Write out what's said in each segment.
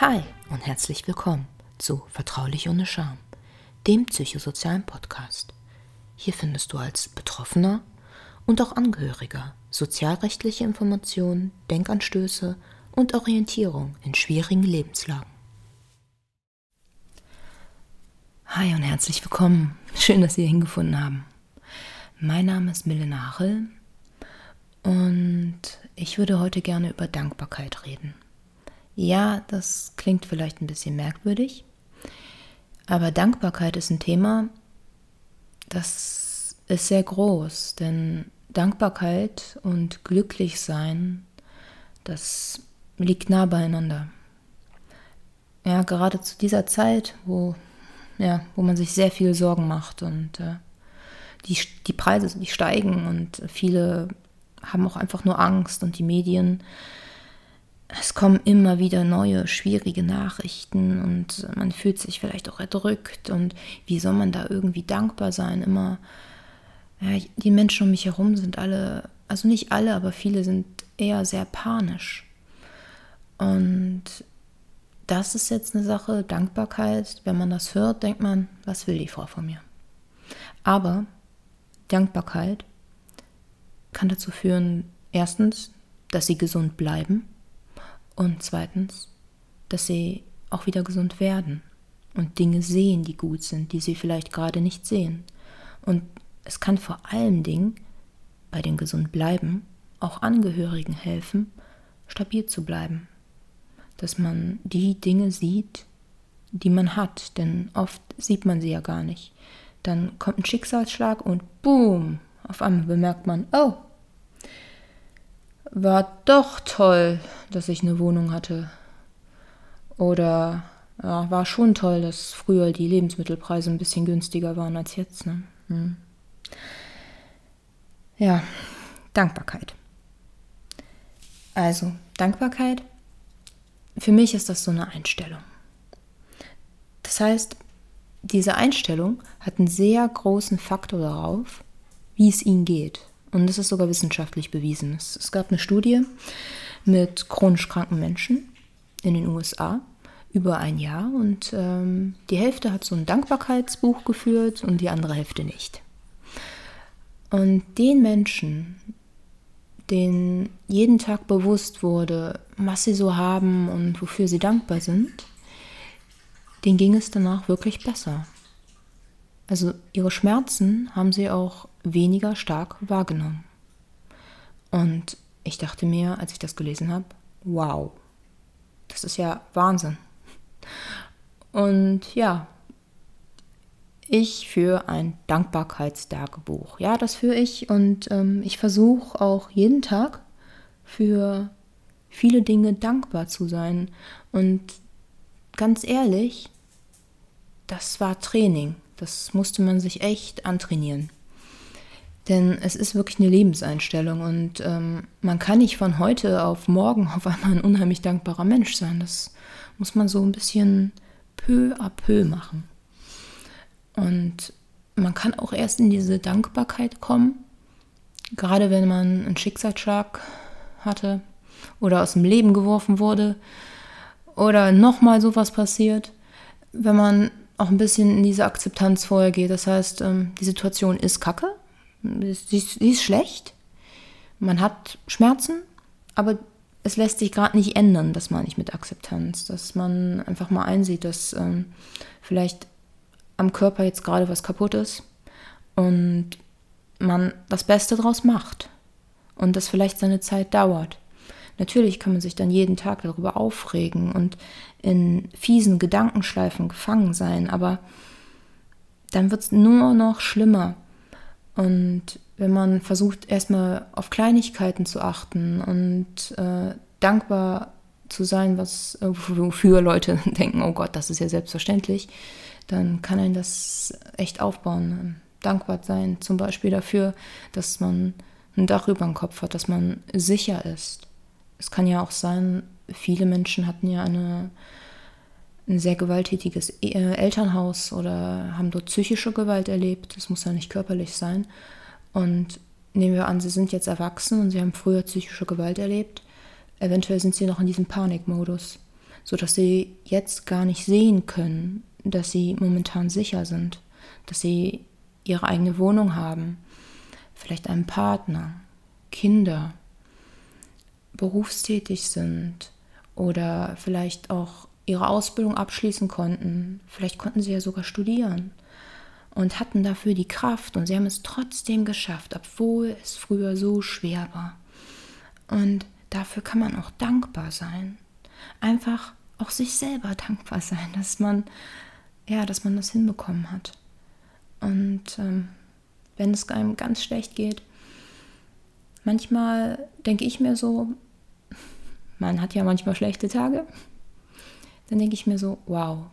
Hi und herzlich willkommen zu Vertraulich ohne Scham, dem psychosozialen Podcast. Hier findest du als Betroffener und auch Angehöriger sozialrechtliche Informationen, Denkanstöße und Orientierung in schwierigen Lebenslagen. Hi und herzlich willkommen. Schön, dass Sie hier hingefunden haben. Mein Name ist Milena Hachel und ich würde heute gerne über Dankbarkeit reden. Ja, das klingt vielleicht ein bisschen merkwürdig, aber Dankbarkeit ist ein Thema, das ist sehr groß, denn Dankbarkeit und Glücklichsein, das liegt nah beieinander. Ja, gerade zu dieser Zeit, wo, ja, wo man sich sehr viel Sorgen macht und äh, die, die Preise die steigen und viele haben auch einfach nur Angst und die Medien es kommen immer wieder neue, schwierige Nachrichten und man fühlt sich vielleicht auch erdrückt und wie soll man da irgendwie dankbar sein? Immer, ja, die Menschen um mich herum sind alle, also nicht alle, aber viele sind eher sehr panisch. Und das ist jetzt eine Sache, Dankbarkeit, wenn man das hört, denkt man, was will die Frau von mir? Aber Dankbarkeit kann dazu führen, erstens, dass sie gesund bleiben und zweitens, dass sie auch wieder gesund werden und Dinge sehen, die gut sind, die sie vielleicht gerade nicht sehen. Und es kann vor allen Dingen bei den gesund bleiben auch Angehörigen helfen, stabil zu bleiben. Dass man die Dinge sieht, die man hat, denn oft sieht man sie ja gar nicht. Dann kommt ein Schicksalsschlag und boom, auf einmal bemerkt man, oh, war doch toll, dass ich eine Wohnung hatte. Oder ja, war schon toll, dass früher die Lebensmittelpreise ein bisschen günstiger waren als jetzt. Ne? Hm. Ja, Dankbarkeit. Also, Dankbarkeit, für mich ist das so eine Einstellung. Das heißt, diese Einstellung hat einen sehr großen Faktor darauf, wie es ihnen geht. Und das ist sogar wissenschaftlich bewiesen. Es, es gab eine Studie mit chronisch kranken Menschen in den USA über ein Jahr und ähm, die Hälfte hat so ein Dankbarkeitsbuch geführt und die andere Hälfte nicht. Und den Menschen, denen jeden Tag bewusst wurde, was sie so haben und wofür sie dankbar sind, denen ging es danach wirklich besser. Also ihre Schmerzen haben sie auch weniger stark wahrgenommen. Und ich dachte mir, als ich das gelesen habe, wow, das ist ja Wahnsinn. Und ja, ich führe ein Dankbarkeitstagebuch. Ja, das führe ich und ähm, ich versuche auch jeden Tag für viele Dinge dankbar zu sein. Und ganz ehrlich, das war Training. Das musste man sich echt antrainieren. Denn es ist wirklich eine Lebenseinstellung und ähm, man kann nicht von heute auf morgen auf einmal ein unheimlich dankbarer Mensch sein. Das muss man so ein bisschen peu à peu machen. Und man kann auch erst in diese Dankbarkeit kommen, gerade wenn man einen Schicksalsschlag hatte oder aus dem Leben geworfen wurde oder nochmal sowas passiert, wenn man auch ein bisschen in diese Akzeptanz vorher geht. Das heißt, ähm, die Situation ist kacke, sie ist, sie ist schlecht, man hat Schmerzen, aber es lässt sich gerade nicht ändern, das meine ich mit Akzeptanz, dass man einfach mal einsieht, dass ähm, vielleicht am Körper jetzt gerade was kaputt ist und man das Beste draus macht und das vielleicht seine Zeit dauert. Natürlich kann man sich dann jeden Tag darüber aufregen und in fiesen Gedankenschleifen gefangen sein, aber dann wird es nur noch schlimmer. Und wenn man versucht, erstmal auf Kleinigkeiten zu achten und äh, dankbar zu sein, was wofür Leute denken, oh Gott, das ist ja selbstverständlich, dann kann einen das echt aufbauen. Dankbar sein, zum Beispiel dafür, dass man ein Dach über dem Kopf hat, dass man sicher ist, es kann ja auch sein, viele Menschen hatten ja eine, ein sehr gewalttätiges äh, Elternhaus oder haben dort psychische Gewalt erlebt. Das muss ja nicht körperlich sein. Und nehmen wir an, sie sind jetzt erwachsen und sie haben früher psychische Gewalt erlebt. Eventuell sind sie noch in diesem Panikmodus. sodass sie jetzt gar nicht sehen können, dass sie momentan sicher sind, dass sie ihre eigene Wohnung haben, vielleicht einen Partner, Kinder, berufstätig sind oder vielleicht auch ihre Ausbildung abschließen konnten. Vielleicht konnten sie ja sogar studieren und hatten dafür die Kraft und sie haben es trotzdem geschafft, obwohl es früher so schwer war. Und dafür kann man auch dankbar sein. Einfach auch sich selber dankbar sein, dass man ja, dass man das hinbekommen hat. Und ähm, wenn es einem ganz schlecht geht, manchmal denke ich mir so, man hat ja manchmal schlechte Tage, dann denke ich mir so, wow,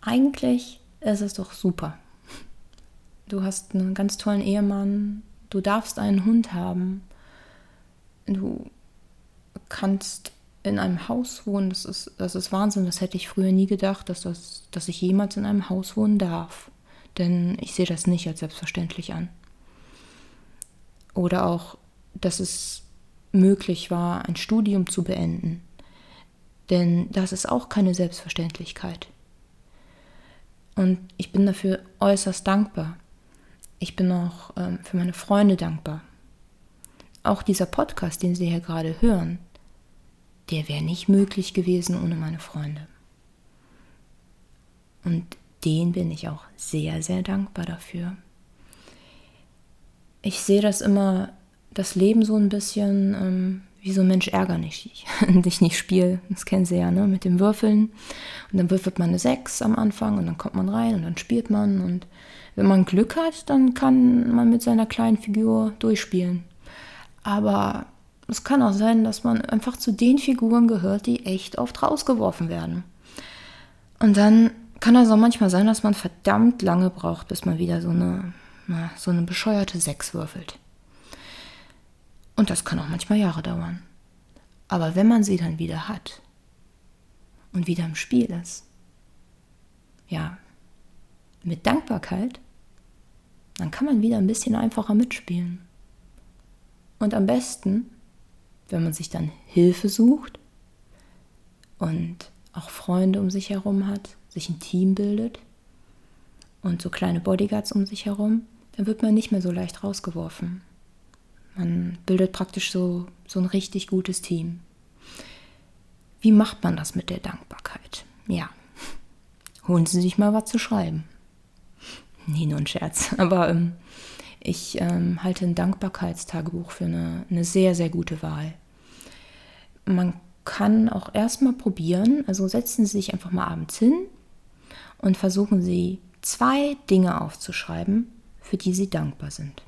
eigentlich ist es doch super. Du hast einen ganz tollen Ehemann, du darfst einen Hund haben, du kannst in einem Haus wohnen, das ist, das ist Wahnsinn. Das hätte ich früher nie gedacht, dass, das, dass ich jemals in einem Haus wohnen darf. Denn ich sehe das nicht als selbstverständlich an. Oder auch, dass es möglich war, ein Studium zu beenden. Denn das ist auch keine Selbstverständlichkeit. Und ich bin dafür äußerst dankbar. Ich bin auch ähm, für meine Freunde dankbar. Auch dieser Podcast, den Sie hier gerade hören, der wäre nicht möglich gewesen ohne meine Freunde. Und denen bin ich auch sehr, sehr dankbar dafür. Ich sehe das immer, das Leben so ein bisschen ähm, wie so ein Mensch ärger nicht, dich nicht spiel. Das kennen Sie ja, ne? Mit dem Würfeln. Und dann würfelt man eine 6 am Anfang und dann kommt man rein und dann spielt man. Und wenn man Glück hat, dann kann man mit seiner kleinen Figur durchspielen. Aber es kann auch sein, dass man einfach zu den Figuren gehört, die echt oft rausgeworfen werden. Und dann kann es auch manchmal sein, dass man verdammt lange braucht, bis man wieder so eine, na, so eine bescheuerte Sechs würfelt. Und das kann auch manchmal Jahre dauern. Aber wenn man sie dann wieder hat und wieder im Spiel ist, ja, mit Dankbarkeit, dann kann man wieder ein bisschen einfacher mitspielen. Und am besten wenn man sich dann Hilfe sucht und auch Freunde um sich herum hat, sich ein Team bildet und so kleine Bodyguards um sich herum, dann wird man nicht mehr so leicht rausgeworfen. Man bildet praktisch so, so ein richtig gutes Team. Wie macht man das mit der Dankbarkeit? Ja, holen Sie sich mal was zu schreiben. Nee, nur ein Scherz. Aber ähm, ich ähm, halte ein Dankbarkeitstagebuch für eine, eine sehr, sehr gute Wahl. Man kann auch erstmal probieren, also setzen Sie sich einfach mal abends hin und versuchen Sie zwei Dinge aufzuschreiben, für die Sie dankbar sind.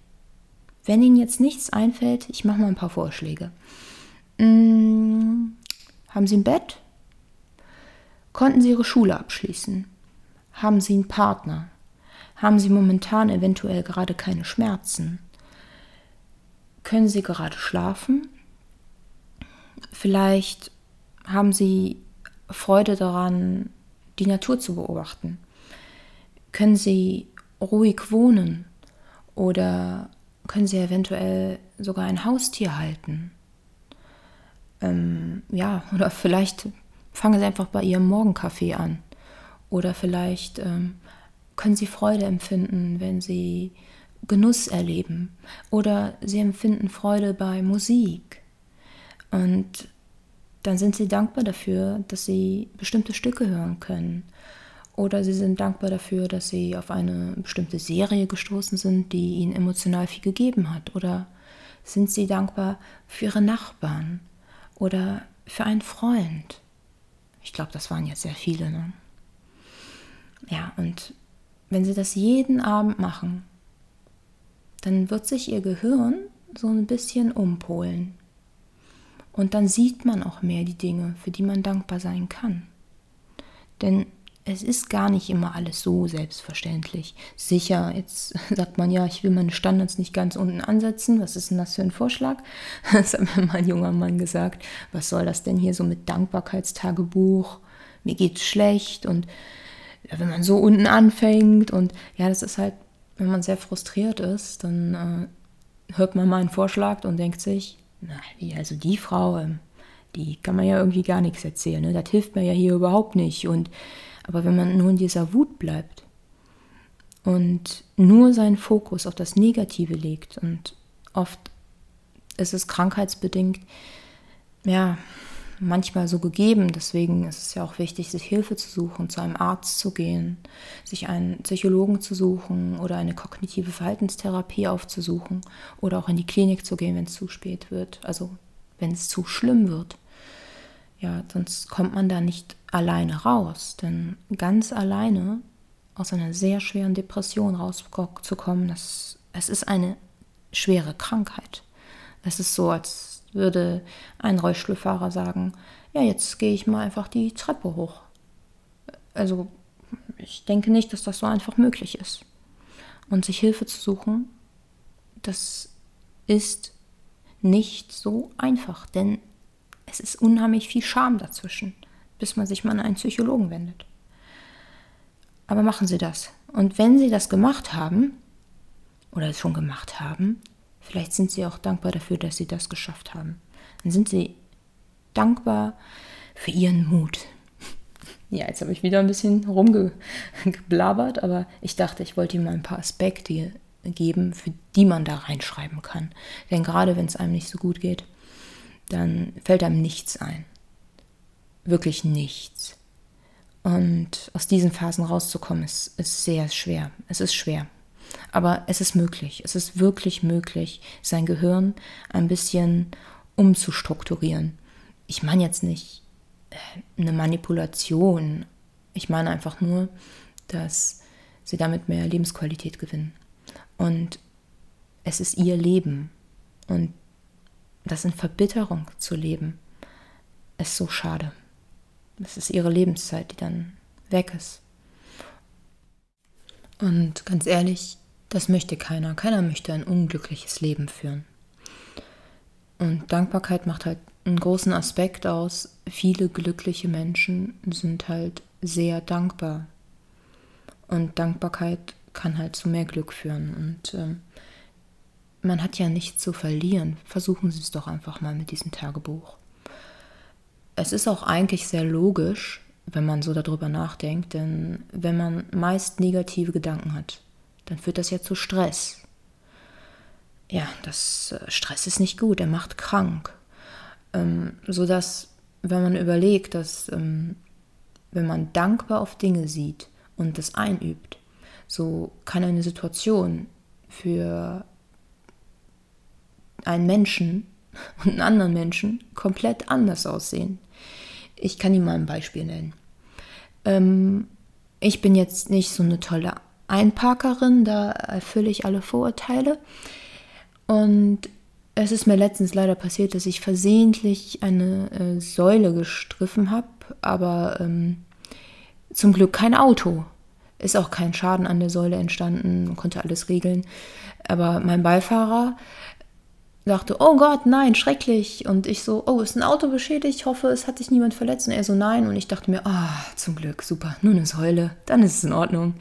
Wenn Ihnen jetzt nichts einfällt, ich mache mal ein paar Vorschläge. Hm, haben Sie ein Bett? Konnten Sie Ihre Schule abschließen? Haben Sie einen Partner? Haben Sie momentan eventuell gerade keine Schmerzen? Können Sie gerade schlafen? Vielleicht haben Sie Freude daran, die Natur zu beobachten. Können Sie ruhig wohnen oder können Sie eventuell sogar ein Haustier halten? Ähm, ja, oder vielleicht fangen Sie einfach bei Ihrem Morgenkaffee an. Oder vielleicht ähm, können sie Freude empfinden, wenn sie Genuss erleben. Oder sie empfinden Freude bei Musik. Und dann sind sie dankbar dafür, dass sie bestimmte Stücke hören können. Oder sie sind dankbar dafür, dass sie auf eine bestimmte Serie gestoßen sind, die ihnen emotional viel gegeben hat. Oder sind sie dankbar für ihre Nachbarn oder für einen Freund. Ich glaube, das waren jetzt sehr viele. Ne? Ja, und wenn sie das jeden Abend machen, dann wird sich ihr Gehirn so ein bisschen umpolen. Und dann sieht man auch mehr die Dinge, für die man dankbar sein kann. Denn es ist gar nicht immer alles so selbstverständlich. Sicher, jetzt sagt man ja, ich will meine Standards nicht ganz unten ansetzen. Was ist denn das für ein Vorschlag? Das hat mir mal ein junger Mann gesagt. Was soll das denn hier so mit Dankbarkeitstagebuch? Mir geht's schlecht und wenn man so unten anfängt und ja, das ist halt, wenn man sehr frustriert ist, dann äh, hört man mal einen Vorschlag und denkt sich, na, wie, also die Frau, ähm, die kann man ja irgendwie gar nichts erzählen. Ne? Das hilft mir ja hier überhaupt nicht. Und, aber wenn man nur in dieser Wut bleibt und nur seinen Fokus auf das Negative legt und oft ist es krankheitsbedingt, ja, manchmal so gegeben. Deswegen ist es ja auch wichtig, sich Hilfe zu suchen, zu einem Arzt zu gehen, sich einen Psychologen zu suchen oder eine kognitive Verhaltenstherapie aufzusuchen oder auch in die Klinik zu gehen, wenn es zu spät wird, also wenn es zu schlimm wird. Ja, sonst kommt man da nicht alleine raus, denn ganz alleine aus einer sehr schweren Depression rauszukommen, das, es ist eine schwere Krankheit. Es ist so, als würde ein Rollstuhlfahrer sagen, ja, jetzt gehe ich mal einfach die Treppe hoch. Also ich denke nicht, dass das so einfach möglich ist. Und sich Hilfe zu suchen, das ist nicht so einfach, denn es ist unheimlich viel Scham dazwischen, bis man sich mal an einen Psychologen wendet. Aber machen Sie das. Und wenn Sie das gemacht haben, oder es schon gemacht haben, Vielleicht sind sie auch dankbar dafür, dass sie das geschafft haben. Dann sind sie dankbar für ihren Mut. Ja, jetzt habe ich wieder ein bisschen rumgeblabbert, aber ich dachte, ich wollte ihm mal ein paar Aspekte geben, für die man da reinschreiben kann. Denn gerade wenn es einem nicht so gut geht, dann fällt einem nichts ein. Wirklich nichts. Und aus diesen Phasen rauszukommen, ist, ist sehr schwer. Es ist schwer. Aber es ist möglich. Es ist wirklich möglich, sein Gehirn ein bisschen umzustrukturieren. Ich meine jetzt nicht äh, eine Manipulation. Ich meine einfach nur, dass sie damit mehr Lebensqualität gewinnen. Und es ist ihr Leben. Und das in Verbitterung zu leben, ist so schade. Es ist ihre Lebenszeit, die dann weg ist. Und ganz ehrlich, das möchte keiner. Keiner möchte ein unglückliches Leben führen. Und Dankbarkeit macht halt einen großen Aspekt aus. Viele glückliche Menschen sind halt sehr dankbar. Und Dankbarkeit kann halt zu mehr Glück führen. Und ähm, man hat ja nichts zu verlieren. Versuchen Sie es doch einfach mal mit diesem Tagebuch. Es ist auch eigentlich sehr logisch, wenn man so darüber nachdenkt, denn wenn man meist negative Gedanken hat, dann führt das ja zu Stress. Ja, das äh, Stress ist nicht gut, er macht krank. Ähm, sodass, wenn man überlegt, dass ähm, wenn man dankbar auf Dinge sieht und das einübt, so kann eine Situation für einen Menschen und einen anderen Menschen komplett anders aussehen. Ich kann Ihnen mal ein Beispiel nennen. Ähm, ich bin jetzt nicht so eine tolle Einparkerin, da erfülle ich alle Vorurteile. Und es ist mir letztens leider passiert, dass ich versehentlich eine äh, Säule gestriffen habe, aber ähm, zum Glück kein Auto. Ist auch kein Schaden an der Säule entstanden, konnte alles regeln. Aber mein Beifahrer dachte, oh Gott, nein, schrecklich. Und ich so, oh, ist ein Auto beschädigt? Ich hoffe, es hat sich niemand verletzt. Und er so, nein. Und ich dachte mir, ah, oh, zum Glück, super, nur eine Säule, dann ist es in Ordnung.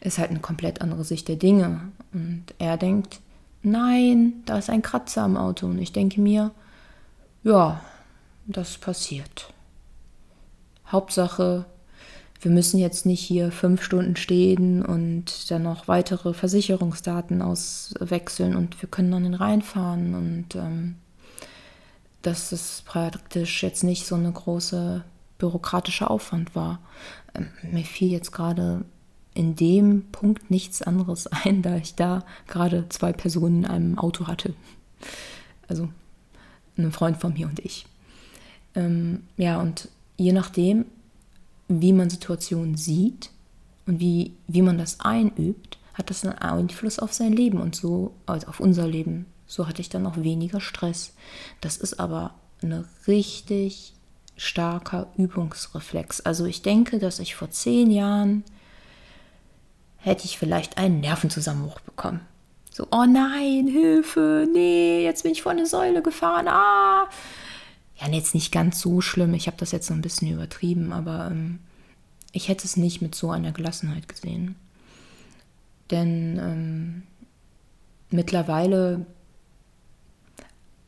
Ist halt eine komplett andere Sicht der Dinge. Und er denkt, nein, da ist ein Kratzer am Auto. Und ich denke mir, ja, das passiert. Hauptsache, wir müssen jetzt nicht hier fünf Stunden stehen und dann noch weitere Versicherungsdaten auswechseln und wir können dann reinfahren und ähm, dass es praktisch jetzt nicht so eine große bürokratische Aufwand war. Ähm, mir fiel jetzt gerade in dem Punkt nichts anderes ein, da ich da gerade zwei Personen in einem Auto hatte. Also ein Freund von mir und ich. Ähm, ja, und je nachdem, wie man Situationen sieht und wie, wie man das einübt, hat das einen Einfluss auf sein Leben und so, also auf unser Leben. So hatte ich dann auch weniger Stress. Das ist aber ein richtig starker Übungsreflex. Also ich denke, dass ich vor zehn Jahren hätte ich vielleicht einen Nervenzusammenbruch bekommen. So, oh nein, Hilfe, nee, jetzt bin ich vor eine Säule gefahren, ah, ja, jetzt nicht ganz so schlimm. Ich habe das jetzt so ein bisschen übertrieben, aber ähm, ich hätte es nicht mit so einer Gelassenheit gesehen. Denn ähm, mittlerweile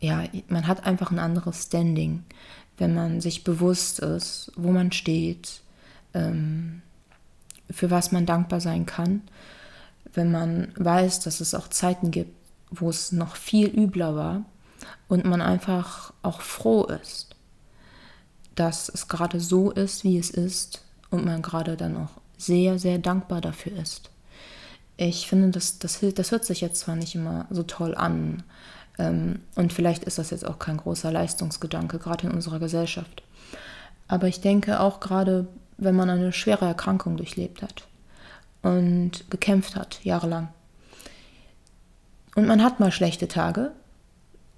ja, man hat einfach ein anderes Standing, wenn man sich bewusst ist, wo man steht, ähm, für was man dankbar sein kann, wenn man weiß, dass es auch Zeiten gibt, wo es noch viel übler war und man einfach auch froh ist, dass es gerade so ist, wie es ist und man gerade dann auch sehr, sehr dankbar dafür ist. Ich finde, das, das, das hört sich jetzt zwar nicht immer so toll an ähm, und vielleicht ist das jetzt auch kein großer Leistungsgedanke, gerade in unserer Gesellschaft. Aber ich denke auch gerade, wenn man eine schwere Erkrankung durchlebt hat und gekämpft hat, jahrelang, und man hat mal schlechte Tage,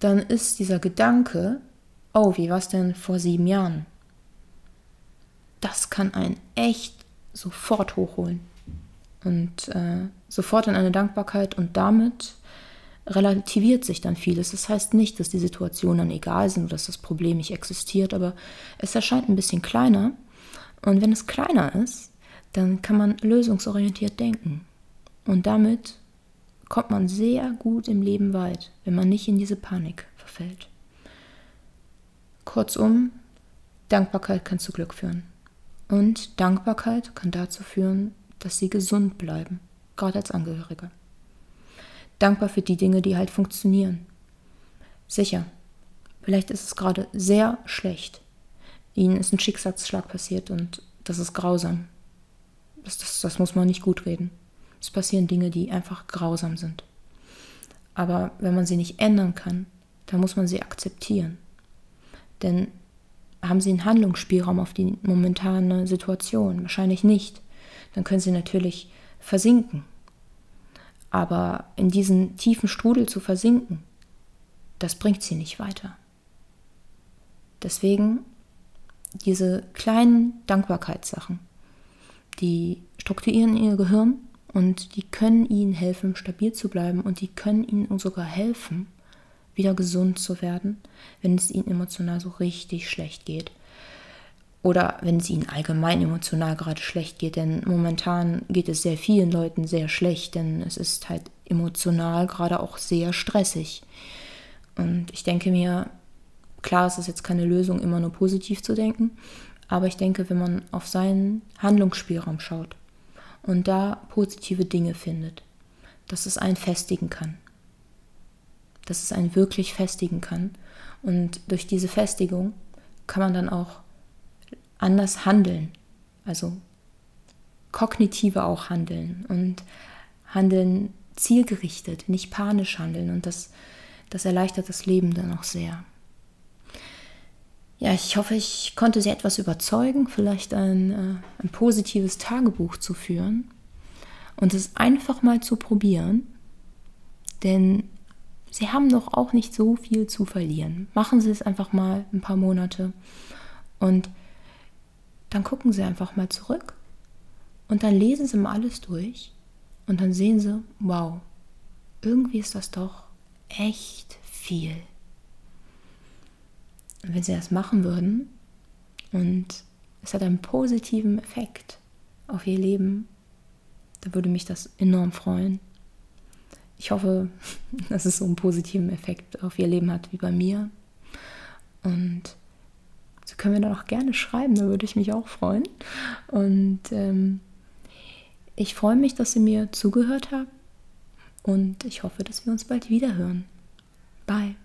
dann ist dieser Gedanke, oh, wie war es denn vor sieben Jahren? Das kann einen echt sofort hochholen und äh, sofort in eine Dankbarkeit und damit relativiert sich dann vieles. Das heißt nicht, dass die Situationen dann egal sind oder dass das Problem nicht existiert, aber es erscheint ein bisschen kleiner. Und wenn es kleiner ist, dann kann man lösungsorientiert denken. Und damit kommt man sehr gut im Leben weit, wenn man nicht in diese Panik verfällt. Kurzum, Dankbarkeit kann zu Glück führen. Und Dankbarkeit kann dazu führen, dass sie gesund bleiben, gerade als Angehörige. Dankbar für die Dinge, die halt funktionieren. Sicher, vielleicht ist es gerade sehr schlecht. Ihnen ist ein Schicksalsschlag passiert und das ist grausam. Das, das, das muss man nicht gut reden. Es passieren Dinge, die einfach grausam sind. Aber wenn man sie nicht ändern kann, dann muss man sie akzeptieren. Denn haben sie einen Handlungsspielraum auf die momentane Situation? Wahrscheinlich nicht. Dann können sie natürlich versinken. Aber in diesen tiefen Strudel zu versinken, das bringt sie nicht weiter. Deswegen diese kleinen Dankbarkeitssachen, die strukturieren ihr Gehirn und die können ihnen helfen, stabil zu bleiben und die können ihnen sogar helfen, wieder gesund zu werden, wenn es ihnen emotional so richtig schlecht geht. Oder wenn es ihnen allgemein emotional gerade schlecht geht, denn momentan geht es sehr vielen Leuten sehr schlecht, denn es ist halt emotional gerade auch sehr stressig. Und ich denke mir, klar ist es jetzt keine Lösung, immer nur positiv zu denken, aber ich denke, wenn man auf seinen Handlungsspielraum schaut und da positive Dinge findet, dass es einen festigen kann. Dass es einen wirklich festigen kann. Und durch diese Festigung kann man dann auch anders handeln. Also kognitiver auch handeln und handeln zielgerichtet, nicht panisch handeln. Und das, das erleichtert das Leben dann auch sehr. Ja, ich hoffe, ich konnte Sie etwas überzeugen, vielleicht ein, äh, ein positives Tagebuch zu führen und es einfach mal zu probieren, denn Sie haben doch auch nicht so viel zu verlieren. Machen Sie es einfach mal ein paar Monate und dann gucken Sie einfach mal zurück und dann lesen Sie mal alles durch und dann sehen Sie, wow, irgendwie ist das doch echt viel. Wenn sie das machen würden und es hat einen positiven Effekt auf ihr Leben, dann würde mich das enorm freuen. Ich hoffe, dass es so einen positiven Effekt auf ihr Leben hat wie bei mir. Und so können wir dann auch gerne schreiben, da würde ich mich auch freuen. Und ähm, ich freue mich, dass Sie mir zugehört haben. Und ich hoffe, dass wir uns bald wieder hören. Bye.